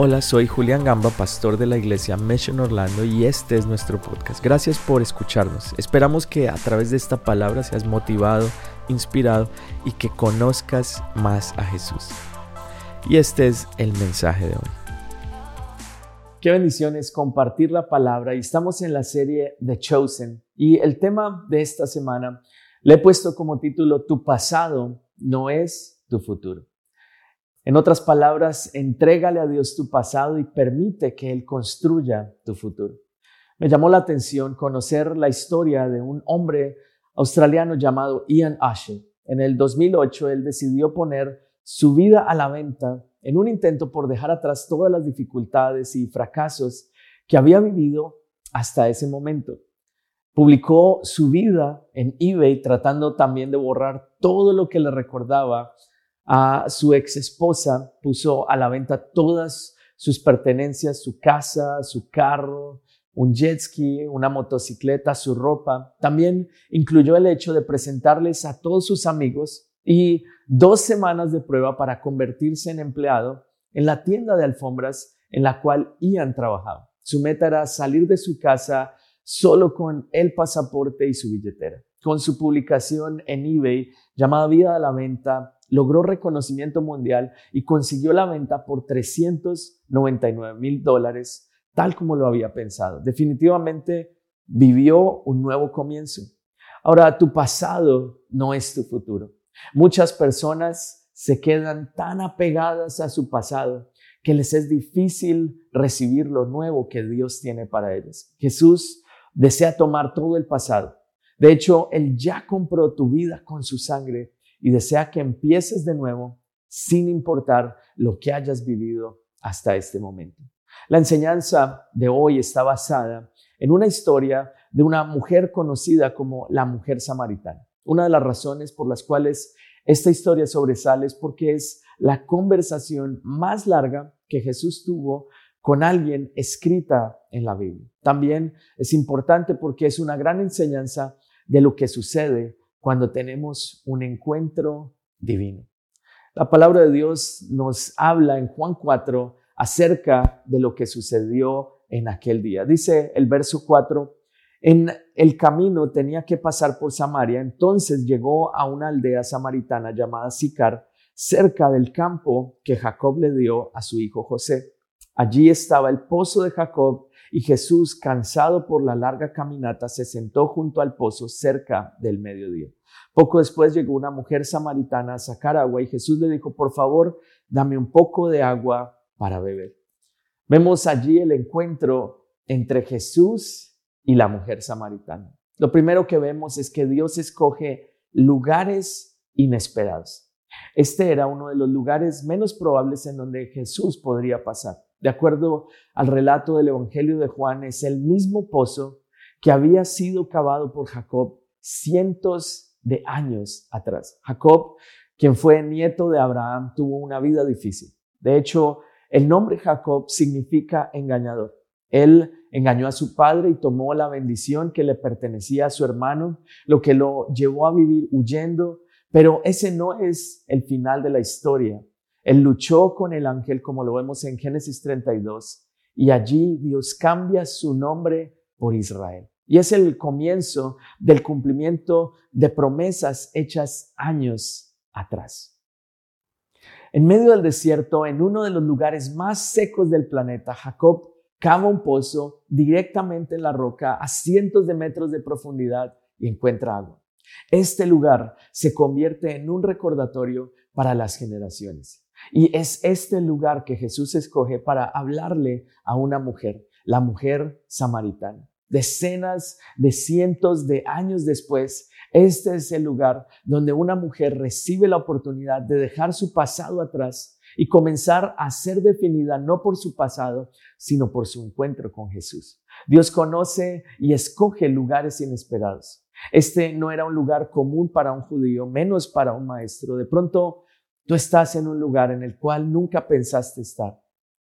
Hola, soy Julián Gamba, pastor de la iglesia Mission Orlando y este es nuestro podcast. Gracias por escucharnos. Esperamos que a través de esta palabra seas motivado, inspirado y que conozcas más a Jesús. Y este es el mensaje de hoy. Qué bendición es compartir la palabra y estamos en la serie The Chosen y el tema de esta semana le he puesto como título Tu pasado no es tu futuro. En otras palabras, entrégale a Dios tu pasado y permite que Él construya tu futuro. Me llamó la atención conocer la historia de un hombre australiano llamado Ian Asher. En el 2008 él decidió poner su vida a la venta en un intento por dejar atrás todas las dificultades y fracasos que había vivido hasta ese momento. Publicó su vida en eBay tratando también de borrar todo lo que le recordaba a su ex esposa, puso a la venta todas sus pertenencias, su casa, su carro, un jet ski, una motocicleta, su ropa. También incluyó el hecho de presentarles a todos sus amigos y dos semanas de prueba para convertirse en empleado en la tienda de alfombras en la cual Ian trabajaba. Su meta era salir de su casa solo con el pasaporte y su billetera. Con su publicación en eBay llamada Vida a la Venta, logró reconocimiento mundial y consiguió la venta por 399 mil dólares, tal como lo había pensado. Definitivamente vivió un nuevo comienzo. Ahora, tu pasado no es tu futuro. Muchas personas se quedan tan apegadas a su pasado que les es difícil recibir lo nuevo que Dios tiene para ellos. Jesús desea tomar todo el pasado. De hecho, Él ya compró tu vida con su sangre y desea que empieces de nuevo sin importar lo que hayas vivido hasta este momento. La enseñanza de hoy está basada en una historia de una mujer conocida como la mujer samaritana. Una de las razones por las cuales esta historia sobresale es porque es la conversación más larga que Jesús tuvo con alguien escrita en la Biblia. También es importante porque es una gran enseñanza de lo que sucede cuando tenemos un encuentro divino. La palabra de Dios nos habla en Juan 4 acerca de lo que sucedió en aquel día. Dice el verso 4, en el camino tenía que pasar por Samaria, entonces llegó a una aldea samaritana llamada Sicar, cerca del campo que Jacob le dio a su hijo José. Allí estaba el pozo de Jacob y Jesús, cansado por la larga caminata, se sentó junto al pozo cerca del mediodía. Poco después llegó una mujer samaritana a sacar agua y Jesús le dijo, por favor, dame un poco de agua para beber. Vemos allí el encuentro entre Jesús y la mujer samaritana. Lo primero que vemos es que Dios escoge lugares inesperados. Este era uno de los lugares menos probables en donde Jesús podría pasar. De acuerdo al relato del Evangelio de Juan, es el mismo pozo que había sido cavado por Jacob cientos de años atrás. Jacob, quien fue nieto de Abraham, tuvo una vida difícil. De hecho, el nombre Jacob significa engañador. Él engañó a su padre y tomó la bendición que le pertenecía a su hermano, lo que lo llevó a vivir huyendo. Pero ese no es el final de la historia. Él luchó con el ángel, como lo vemos en Génesis 32, y allí Dios cambia su nombre por Israel. Y es el comienzo del cumplimiento de promesas hechas años atrás. En medio del desierto, en uno de los lugares más secos del planeta, Jacob cava un pozo directamente en la roca a cientos de metros de profundidad y encuentra agua. Este lugar se convierte en un recordatorio para las generaciones. Y es este lugar que Jesús escoge para hablarle a una mujer, la mujer samaritana. Decenas de cientos de años después, este es el lugar donde una mujer recibe la oportunidad de dejar su pasado atrás y comenzar a ser definida no por su pasado, sino por su encuentro con Jesús. Dios conoce y escoge lugares inesperados. Este no era un lugar común para un judío, menos para un maestro. De pronto, tú estás en un lugar en el cual nunca pensaste estar,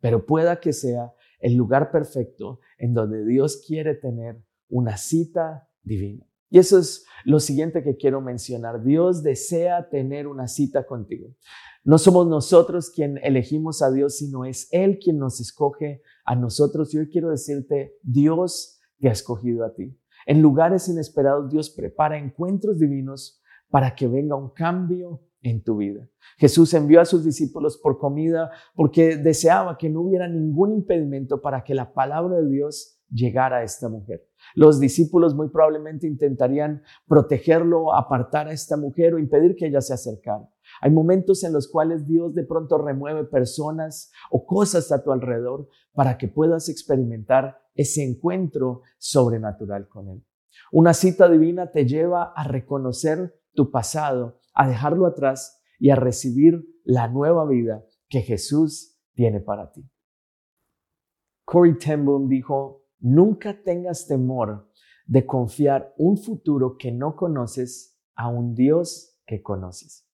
pero pueda que sea el lugar perfecto en donde Dios quiere tener una cita divina. Y eso es lo siguiente que quiero mencionar. Dios desea tener una cita contigo. No somos nosotros quien elegimos a Dios, sino es Él quien nos escoge a nosotros. Y hoy quiero decirte, Dios te ha escogido a ti. En lugares inesperados, Dios prepara encuentros divinos para que venga un cambio en tu vida. Jesús envió a sus discípulos por comida porque deseaba que no hubiera ningún impedimento para que la palabra de Dios llegara a esta mujer. Los discípulos muy probablemente intentarían protegerlo, apartar a esta mujer o impedir que ella se acercara. Hay momentos en los cuales Dios de pronto remueve personas o cosas a tu alrededor para que puedas experimentar ese encuentro sobrenatural con Él. Una cita divina te lleva a reconocer tu pasado, a dejarlo atrás y a recibir la nueva vida que Jesús tiene para ti. Corey Ten dijo, nunca tengas temor de confiar un futuro que no conoces a un Dios que conoces.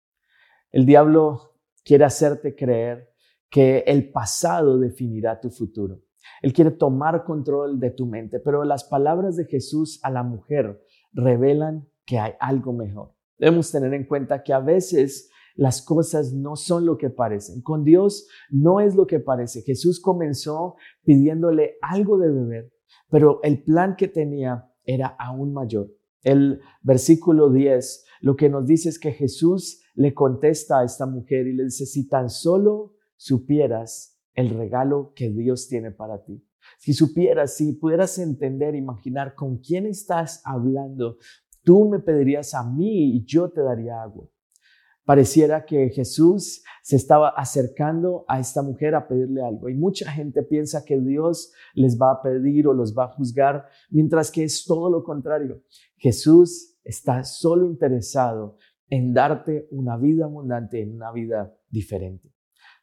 El diablo quiere hacerte creer que el pasado definirá tu futuro. Él quiere tomar control de tu mente, pero las palabras de Jesús a la mujer revelan que hay algo mejor. Debemos tener en cuenta que a veces las cosas no son lo que parecen. Con Dios no es lo que parece. Jesús comenzó pidiéndole algo de beber, pero el plan que tenía era aún mayor. El versículo 10 lo que nos dice es que Jesús le contesta a esta mujer y le dice, si tan solo supieras el regalo que Dios tiene para ti. Si supieras, si pudieras entender, imaginar con quién estás hablando, tú me pedirías a mí y yo te daría agua. Pareciera que Jesús se estaba acercando a esta mujer a pedirle algo y mucha gente piensa que Dios les va a pedir o los va a juzgar, mientras que es todo lo contrario. Jesús está solo interesado en darte una vida abundante, en una vida diferente.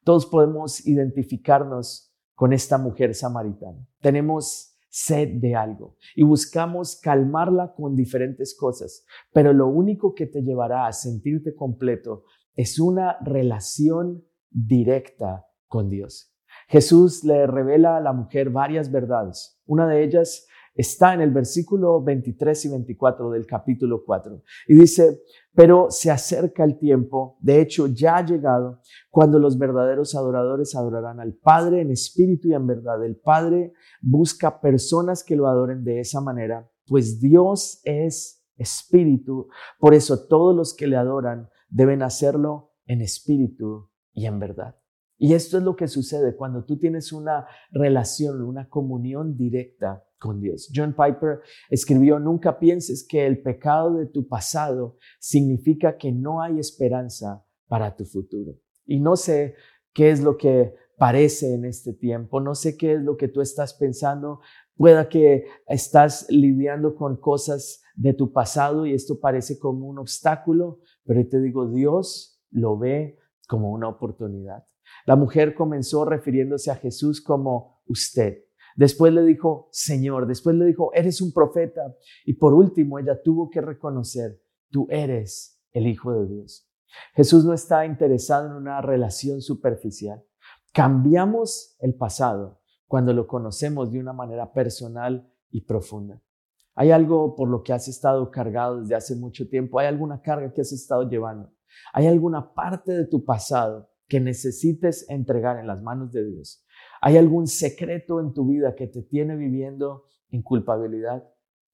Todos podemos identificarnos con esta mujer samaritana. Tenemos sed de algo y buscamos calmarla con diferentes cosas, pero lo único que te llevará a sentirte completo es una relación directa con Dios. Jesús le revela a la mujer varias verdades. Una de ellas está en el versículo 23 y 24 del capítulo 4. Y dice, pero se acerca el tiempo, de hecho ya ha llegado, cuando los verdaderos adoradores adorarán al Padre en espíritu y en verdad. El Padre busca personas que lo adoren de esa manera, pues Dios es espíritu. Por eso todos los que le adoran deben hacerlo en espíritu y en verdad. Y esto es lo que sucede cuando tú tienes una relación, una comunión directa con Dios. John Piper escribió, nunca pienses que el pecado de tu pasado significa que no hay esperanza para tu futuro. Y no sé qué es lo que parece en este tiempo, no sé qué es lo que tú estás pensando, pueda que estás lidiando con cosas de tu pasado y esto parece como un obstáculo, pero te digo, Dios lo ve como una oportunidad. La mujer comenzó refiriéndose a Jesús como usted. Después le dijo, Señor, después le dijo, eres un profeta. Y por último, ella tuvo que reconocer, tú eres el Hijo de Dios. Jesús no está interesado en una relación superficial. Cambiamos el pasado cuando lo conocemos de una manera personal y profunda. Hay algo por lo que has estado cargado desde hace mucho tiempo. Hay alguna carga que has estado llevando. Hay alguna parte de tu pasado que necesites entregar en las manos de Dios. ¿Hay algún secreto en tu vida que te tiene viviendo en culpabilidad?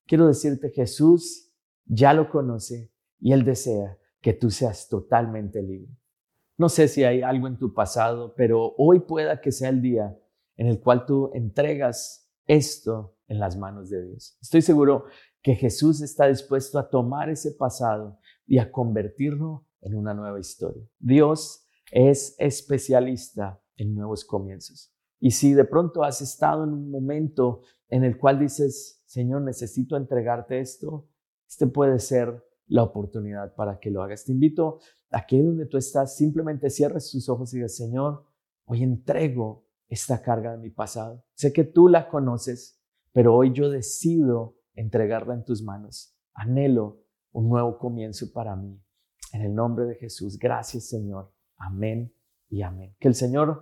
Quiero decirte, Jesús ya lo conoce y Él desea que tú seas totalmente libre. No sé si hay algo en tu pasado, pero hoy pueda que sea el día en el cual tú entregas esto en las manos de Dios. Estoy seguro que Jesús está dispuesto a tomar ese pasado y a convertirlo en una nueva historia. Dios es especialista en nuevos comienzos. Y si de pronto has estado en un momento en el cual dices, Señor, necesito entregarte esto, este puede ser la oportunidad para que lo hagas. Te invito a que donde tú estás simplemente cierres tus ojos y digas, Señor, hoy entrego esta carga de mi pasado. Sé que tú la conoces, pero hoy yo decido entregarla en tus manos. Anhelo un nuevo comienzo para mí. En el nombre de Jesús, gracias Señor. Amén y amén. Que el Señor